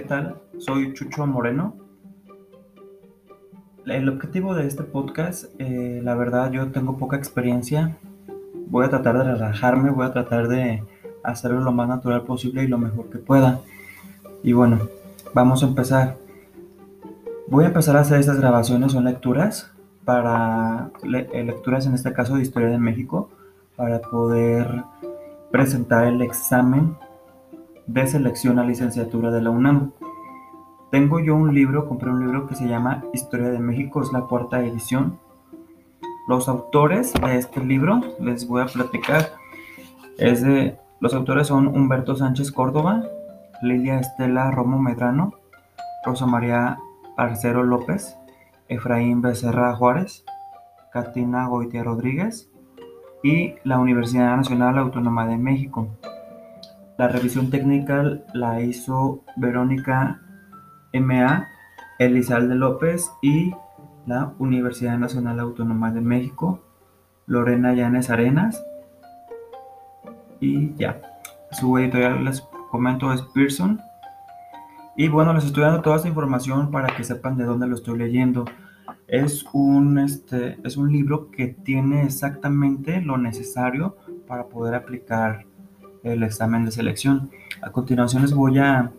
¿qué tal? Soy Chucho Moreno. El objetivo de este podcast, eh, la verdad, yo tengo poca experiencia. Voy a tratar de relajarme, voy a tratar de hacerlo lo más natural posible y lo mejor que pueda. Y bueno, vamos a empezar. Voy a empezar a hacer estas grabaciones, son lecturas, para eh, lecturas en este caso de Historia de México, para poder presentar el examen de selección a licenciatura de la UNAM. Tengo yo un libro, compré un libro que se llama Historia de México, es la cuarta edición. Los autores de este libro, les voy a platicar, es de, los autores son Humberto Sánchez Córdoba, Lidia Estela Romo Medrano, Rosa María Arcero López, Efraín Becerra Juárez, Katina Goitia Rodríguez y la Universidad Nacional Autónoma de México. La revisión técnica la hizo Verónica M.A., Elizalde López y la Universidad Nacional Autónoma de México, Lorena Llanes Arenas. Y ya, su editorial les comento es Pearson. Y bueno, les estoy dando toda esta información para que sepan de dónde lo estoy leyendo. Es un, este, es un libro que tiene exactamente lo necesario para poder aplicar el examen de selección. A continuación les voy a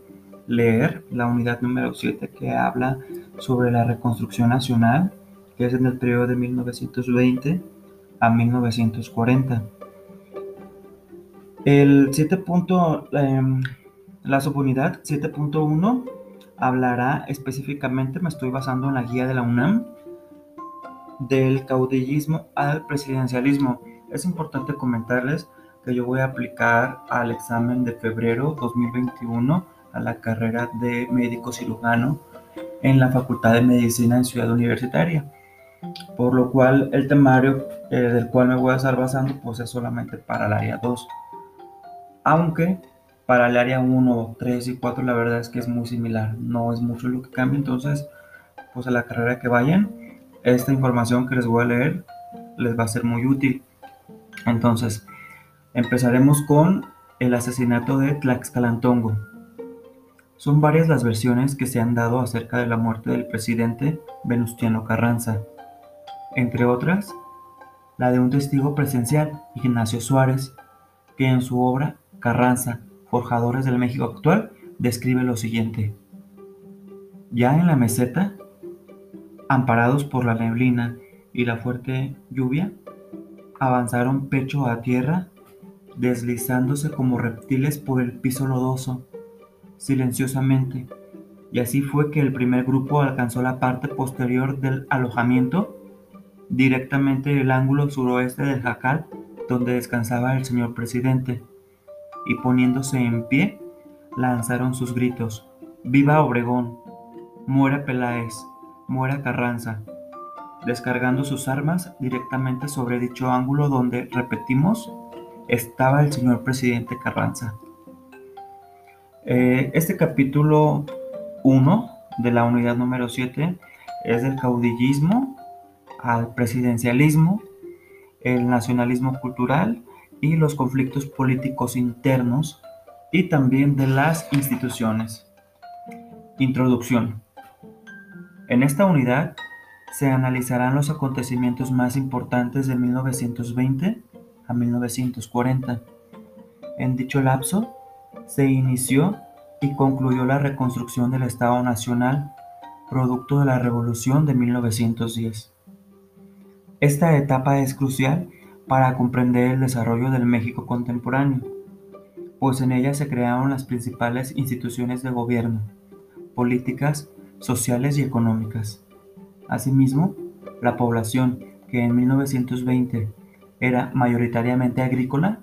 leer la unidad número 7 que habla sobre la reconstrucción nacional, que es en el periodo de 1920 a 1940. El 7. Em, la subunidad 7.1 hablará específicamente, me estoy basando en la guía de la UNAM, del caudillismo al presidencialismo. Es importante comentarles que yo voy a aplicar al examen de febrero 2021 a la carrera de médico cirujano en la Facultad de Medicina en Ciudad Universitaria. Por lo cual el temario eh, del cual me voy a estar basando pues es solamente para el área 2. Aunque para el área 1, 3 y 4 la verdad es que es muy similar, no es mucho lo que cambia, entonces pues a la carrera que vayan, esta información que les voy a leer les va a ser muy útil. Entonces, Empezaremos con el asesinato de Tlaxcalantongo. Son varias las versiones que se han dado acerca de la muerte del presidente Venustiano Carranza. Entre otras, la de un testigo presencial, Ignacio Suárez, que en su obra Carranza, Forjadores del México actual, describe lo siguiente. Ya en la meseta, amparados por la neblina y la fuerte lluvia, avanzaron pecho a tierra deslizándose como reptiles por el piso lodoso, silenciosamente, y así fue que el primer grupo alcanzó la parte posterior del alojamiento, directamente el ángulo suroeste del jacal donde descansaba el señor presidente, y poniéndose en pie, lanzaron sus gritos, ¡Viva Obregón! ¡Muera Peláez! ¡Muera Carranza! descargando sus armas directamente sobre dicho ángulo donde, repetimos, estaba el señor presidente Carranza. Eh, este capítulo 1 de la unidad número 7 es del caudillismo al presidencialismo, el nacionalismo cultural y los conflictos políticos internos y también de las instituciones. Introducción. En esta unidad se analizarán los acontecimientos más importantes de 1920 1940. En dicho lapso, se inició y concluyó la reconstrucción del Estado Nacional, producto de la Revolución de 1910. Esta etapa es crucial para comprender el desarrollo del México contemporáneo, pues en ella se crearon las principales instituciones de gobierno, políticas, sociales y económicas. Asimismo, la población que en 1920 era mayoritariamente agrícola,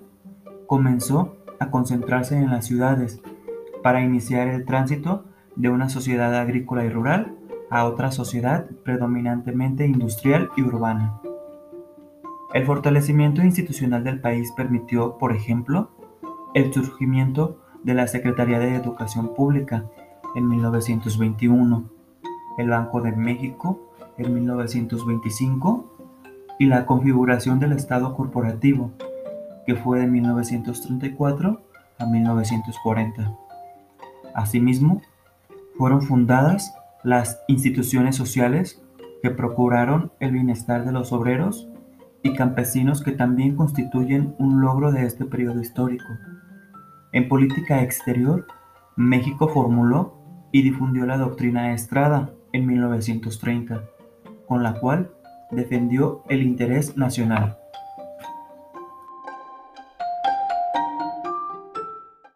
comenzó a concentrarse en las ciudades para iniciar el tránsito de una sociedad agrícola y rural a otra sociedad predominantemente industrial y urbana. El fortalecimiento institucional del país permitió, por ejemplo, el surgimiento de la Secretaría de Educación Pública en 1921, el Banco de México en 1925 y la configuración del Estado corporativo, que fue de 1934 a 1940. Asimismo, fueron fundadas las instituciones sociales que procuraron el bienestar de los obreros y campesinos que también constituyen un logro de este periodo histórico. En política exterior, México formuló y difundió la doctrina Estrada en 1930, con la cual defendió el interés nacional.